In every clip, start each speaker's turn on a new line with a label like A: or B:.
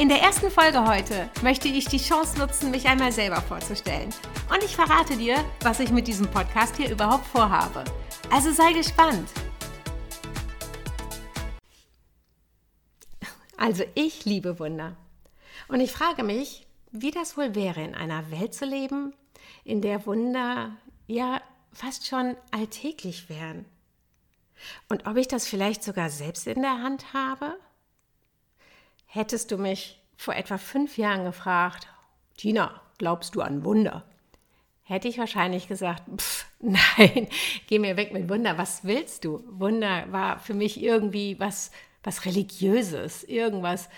A: In der ersten Folge heute möchte ich die Chance nutzen, mich einmal selber vorzustellen. Und ich verrate dir, was ich mit diesem Podcast hier überhaupt vorhabe. Also sei gespannt. Also ich liebe Wunder. Und ich frage mich, wie das wohl wäre, in einer Welt zu leben, in der Wunder ja fast schon alltäglich wären. Und ob ich das vielleicht sogar selbst in der Hand habe? Hättest du mich vor etwa fünf Jahren gefragt, Tina, glaubst du an Wunder? Hätte ich wahrscheinlich gesagt, pff, nein, geh mir weg mit Wunder, was willst du? Wunder war für mich irgendwie was was Religiöses, irgendwas,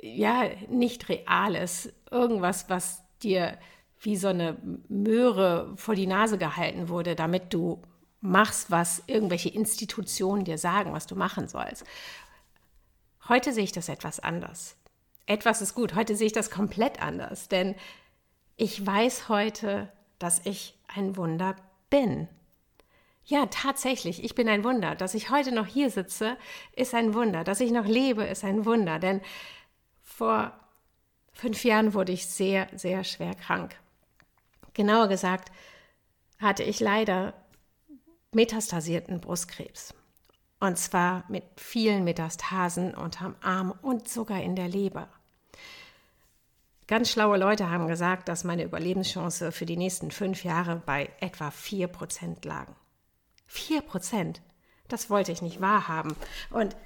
A: ja, nicht Reales, irgendwas, was dir wie so eine Möhre vor die Nase gehalten wurde, damit du machst, was irgendwelche Institutionen dir sagen, was du machen sollst. Heute sehe ich das etwas anders. Etwas ist gut, heute sehe ich das komplett anders, denn ich weiß heute, dass ich ein Wunder bin. Ja, tatsächlich, ich bin ein Wunder. Dass ich heute noch hier sitze, ist ein Wunder. Dass ich noch lebe, ist ein Wunder. Denn vor fünf Jahren wurde ich sehr, sehr schwer krank. Genauer gesagt hatte ich leider metastasierten Brustkrebs. Und zwar mit vielen Metastasen unterm Arm und sogar in der Leber. Ganz schlaue Leute haben gesagt, dass meine Überlebenschance für die nächsten fünf Jahre bei etwa vier Prozent lagen. Vier Prozent. Das wollte ich nicht wahrhaben. Und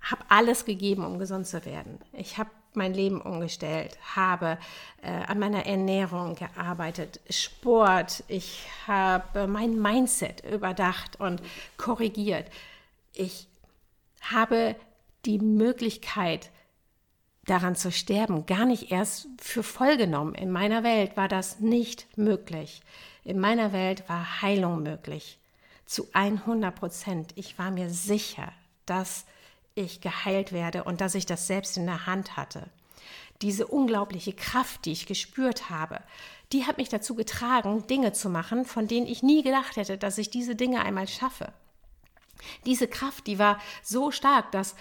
A: habe alles gegeben, um gesund zu werden. Ich habe mein Leben umgestellt, habe äh, an meiner Ernährung gearbeitet, Sport, ich habe mein Mindset überdacht und korrigiert. Ich habe die Möglichkeit, daran zu sterben, gar nicht erst für voll genommen. In meiner Welt war das nicht möglich. In meiner Welt war Heilung möglich zu 100 Prozent. Ich war mir sicher, dass ich geheilt werde und dass ich das selbst in der Hand hatte. Diese unglaubliche Kraft, die ich gespürt habe, die hat mich dazu getragen, Dinge zu machen, von denen ich nie gedacht hätte, dass ich diese Dinge einmal schaffe. Diese Kraft, die war so stark, dass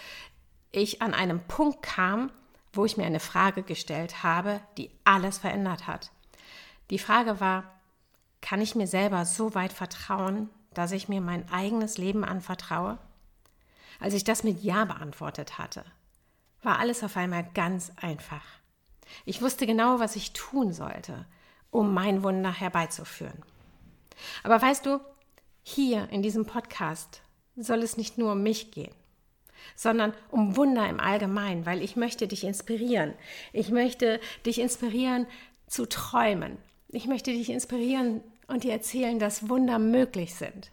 A: ich an einem Punkt kam, wo ich mir eine Frage gestellt habe, die alles verändert hat. Die Frage war, kann ich mir selber so weit vertrauen, dass ich mir mein eigenes Leben anvertraue? Als ich das mit Ja beantwortet hatte, war alles auf einmal ganz einfach. Ich wusste genau, was ich tun sollte, um mein Wunder herbeizuführen. Aber weißt du, hier in diesem Podcast soll es nicht nur um mich gehen, sondern um Wunder im Allgemeinen, weil ich möchte dich inspirieren. Ich möchte dich inspirieren zu träumen. Ich möchte dich inspirieren und dir erzählen, dass Wunder möglich sind.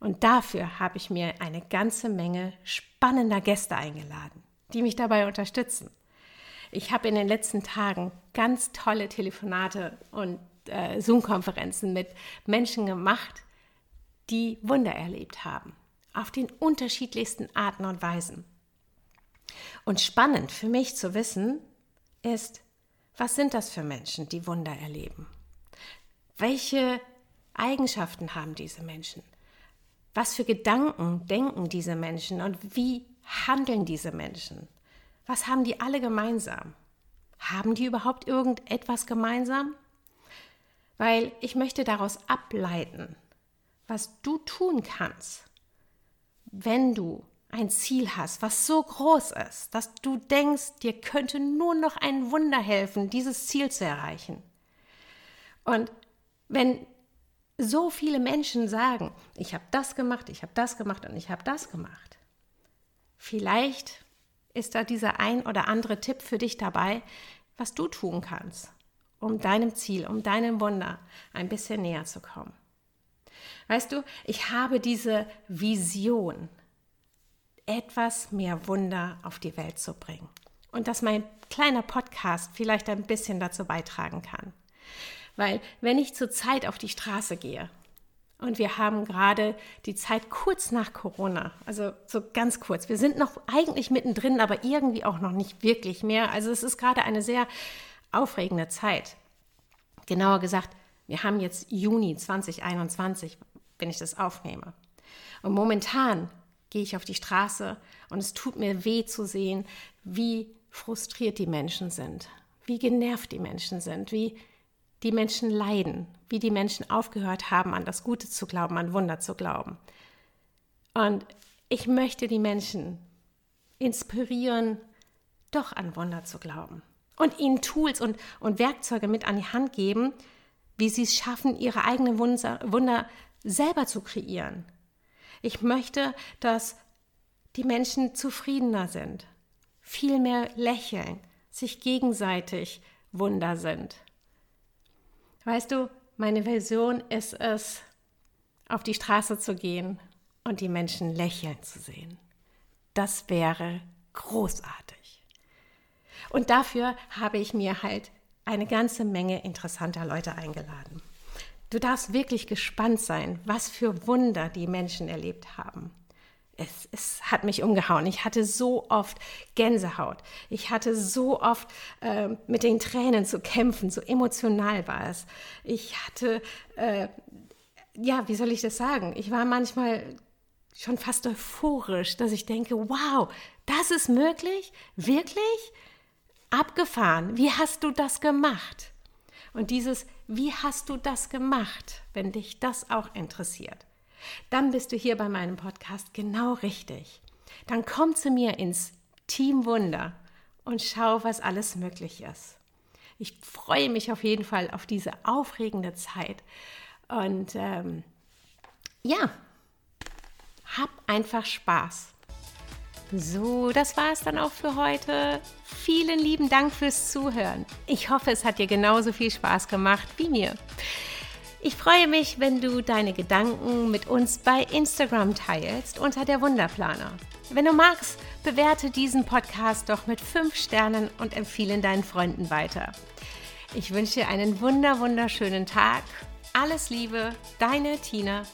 A: Und dafür habe ich mir eine ganze Menge spannender Gäste eingeladen, die mich dabei unterstützen. Ich habe in den letzten Tagen ganz tolle Telefonate und äh, Zoom-Konferenzen mit Menschen gemacht, die Wunder erlebt haben, auf den unterschiedlichsten Arten und Weisen. Und spannend für mich zu wissen ist, was sind das für Menschen, die Wunder erleben? Welche Eigenschaften haben diese Menschen? Was für Gedanken denken diese Menschen und wie handeln diese Menschen? Was haben die alle gemeinsam? Haben die überhaupt irgendetwas gemeinsam? Weil ich möchte daraus ableiten, was du tun kannst, wenn du ein Ziel hast, was so groß ist, dass du denkst, dir könnte nur noch ein Wunder helfen, dieses Ziel zu erreichen. Und wenn so viele Menschen sagen, ich habe das gemacht, ich habe das gemacht und ich habe das gemacht, vielleicht ist da dieser ein oder andere Tipp für dich dabei, was du tun kannst, um deinem Ziel, um deinem Wunder ein bisschen näher zu kommen. Weißt du, ich habe diese Vision. etwas mehr Wunder auf die Welt zu bringen. Und dass mein kleiner Podcast vielleicht ein bisschen dazu beitragen kann. Weil wenn ich zurzeit auf die Straße gehe und wir haben gerade die Zeit kurz nach Corona, also so ganz kurz. Wir sind noch eigentlich mittendrin, aber irgendwie auch noch nicht wirklich mehr. Also es ist gerade eine sehr aufregende Zeit. Genauer gesagt, wir haben jetzt Juni 2021, wenn ich das aufnehme. Und momentan gehe ich auf die Straße und es tut mir weh zu sehen, wie frustriert die Menschen sind, wie genervt die Menschen sind, wie die Menschen leiden, wie die Menschen aufgehört haben, an das Gute zu glauben, an Wunder zu glauben. Und ich möchte die Menschen inspirieren, doch an Wunder zu glauben. Und ihnen Tools und, und Werkzeuge mit an die Hand geben, wie sie es schaffen, ihre eigenen Wunder, selber zu kreieren. Ich möchte, dass die Menschen zufriedener sind, viel mehr lächeln, sich gegenseitig Wunder sind. Weißt du, meine Version ist es, auf die Straße zu gehen und die Menschen lächeln zu sehen. Das wäre großartig. Und dafür habe ich mir halt eine ganze Menge interessanter Leute eingeladen. Du darfst wirklich gespannt sein, was für Wunder die Menschen erlebt haben es, es hat mich umgehauen. Ich hatte so oft Gänsehaut. Ich hatte so oft äh, mit den Tränen zu kämpfen. So emotional war es. Ich hatte, äh, ja, wie soll ich das sagen? Ich war manchmal schon fast euphorisch, dass ich denke, wow, das ist möglich? Wirklich? Abgefahren. Wie hast du das gemacht? Und dieses, wie hast du das gemacht, wenn dich das auch interessiert? dann bist du hier bei meinem Podcast genau richtig. Dann komm zu mir ins Team Wunder und schau, was alles möglich ist. Ich freue mich auf jeden Fall auf diese aufregende Zeit. Und ähm, ja, hab einfach Spaß. So, das war es dann auch für heute. Vielen lieben Dank fürs Zuhören. Ich hoffe, es hat dir genauso viel Spaß gemacht wie mir. Ich freue mich, wenn du deine Gedanken mit uns bei Instagram teilst unter der Wunderplaner. Wenn du magst, bewerte diesen Podcast doch mit 5 Sternen und empfehle deinen Freunden weiter. Ich wünsche dir einen wunder wunderschönen Tag. Alles Liebe, deine Tina.